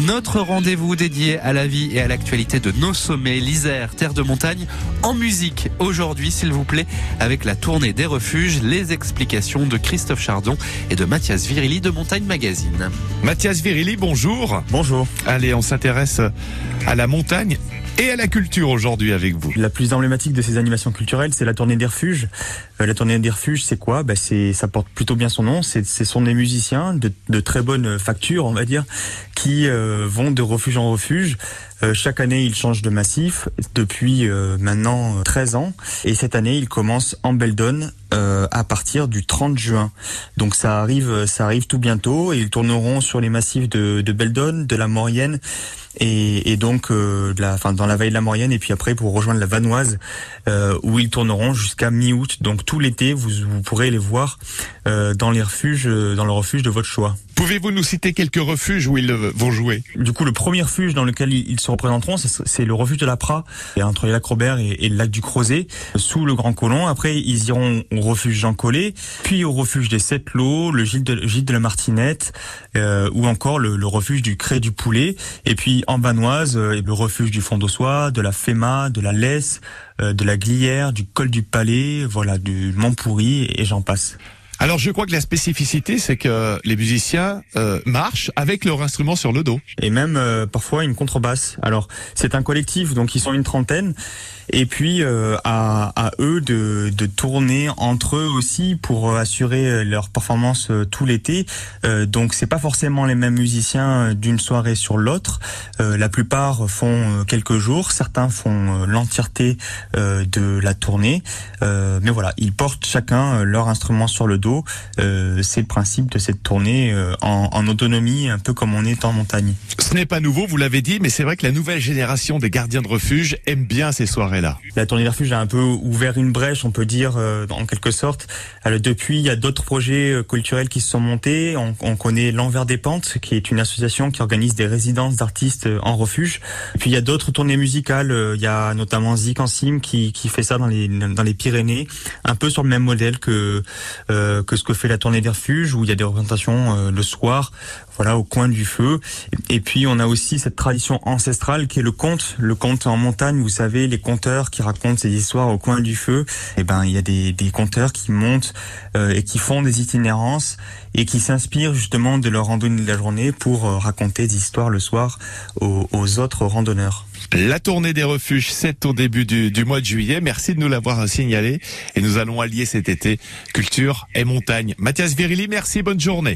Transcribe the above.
Notre rendez-vous dédié à la vie et à l'actualité de nos sommets, l'Isère, terre de montagne, en musique. Aujourd'hui, s'il vous plaît, avec la tournée des refuges, les explications de Christophe Chardon et de Mathias Virili de Montagne Magazine. Mathias Virili, bonjour. Bonjour. Allez, on s'intéresse à la montagne et à la culture aujourd'hui avec vous. La plus emblématique de ces animations culturelles, c'est la tournée des refuges. Euh, la tournée des refuges, c'est quoi? Bah, c'est, Ça porte plutôt bien son nom. C'est, ce sont des musiciens de, de, très bonne facture, on va dire, qui euh, vont de refuge en refuge. Euh, chaque année, ils changent de massif depuis euh, maintenant 13 ans. Et cette année, ils commencent en Beldon à partir du 30 juin. Donc ça arrive, ça arrive tout bientôt. Et ils tourneront sur les massifs de, de Beldon, de la Maurienne et, et donc de la, enfin, dans la vallée de la Maurienne. Et puis après, pour rejoindre la Vanoise, où ils tourneront jusqu'à mi-août. Donc tout l'été, vous, vous pourrez les voir dans les refuges, dans le refuge de votre choix. Pouvez-vous nous citer quelques refuges où ils vont jouer? Du coup, le premier refuge dans lequel ils se représenteront, c'est le refuge de la Prat, entre les lacs Robert et, le lac du Crozet, sous le Grand Colomb. Après, ils iront au refuge Jean Collet, puis au refuge des Sept Lots, le gîte de, gîte de la Martinette, euh, ou encore le, le, refuge du Cré du Poulet. Et puis en Vanoise, euh, le refuge du Fond d'Ossois, de la Féma, de la Laisse, euh, de la Glière, du Col du Palais, voilà, du Mont Pourri, et j'en passe. Alors je crois que la spécificité, c'est que les musiciens euh, marchent avec leur instrument sur le dos. Et même euh, parfois une contrebasse. Alors c'est un collectif, donc ils sont une trentaine. Et puis euh, à, à, eux de, de, tourner entre eux aussi pour assurer leur performance tout l'été. donc c'est pas forcément les mêmes musiciens d'une soirée sur l'autre. la plupart font quelques jours, certains font l'entièreté de la tournée. mais voilà, ils portent chacun leur instrument sur le dos euh, c'est le principe de cette tournée euh, en, autonomie, un peu comme on est en montagne. Ce n'est pas nouveau, vous l'avez dit, mais c'est vrai que la nouvelle génération des gardiens de refuge aime bien ces soirées-là. La tournée des refuges a un peu ouvert une brèche, on peut dire, euh, en quelque sorte. Alors, depuis, il y a d'autres projets culturels qui se sont montés. On, connaît l'Envers des Pentes, qui est une association qui organise des résidences d'artistes en refuge. puis il y a d'autres tournées musicales. Il y a notamment Zik Sim qui, qui fait ça dans les, dans les Pyrénées, un peu sur le même modèle que que ce que fait la tournée des refuges où il y a des représentations euh, le soir, voilà, au coin du feu. Et puis on a aussi cette tradition ancestrale qui est le conte, le conte en montagne. Vous savez, les conteurs qui racontent ces histoires au coin du feu. Et eh ben, il y a des, des conteurs qui montent euh, et qui font des itinérances et qui s'inspirent justement de leur randonnée de la journée pour euh, raconter des histoires le soir aux, aux autres randonneurs. La tournée des refuges, c'est au début du, du, mois de juillet. Merci de nous l'avoir signalé. Et nous allons allier cet été culture et montagne. Mathias Virili, merci, bonne journée.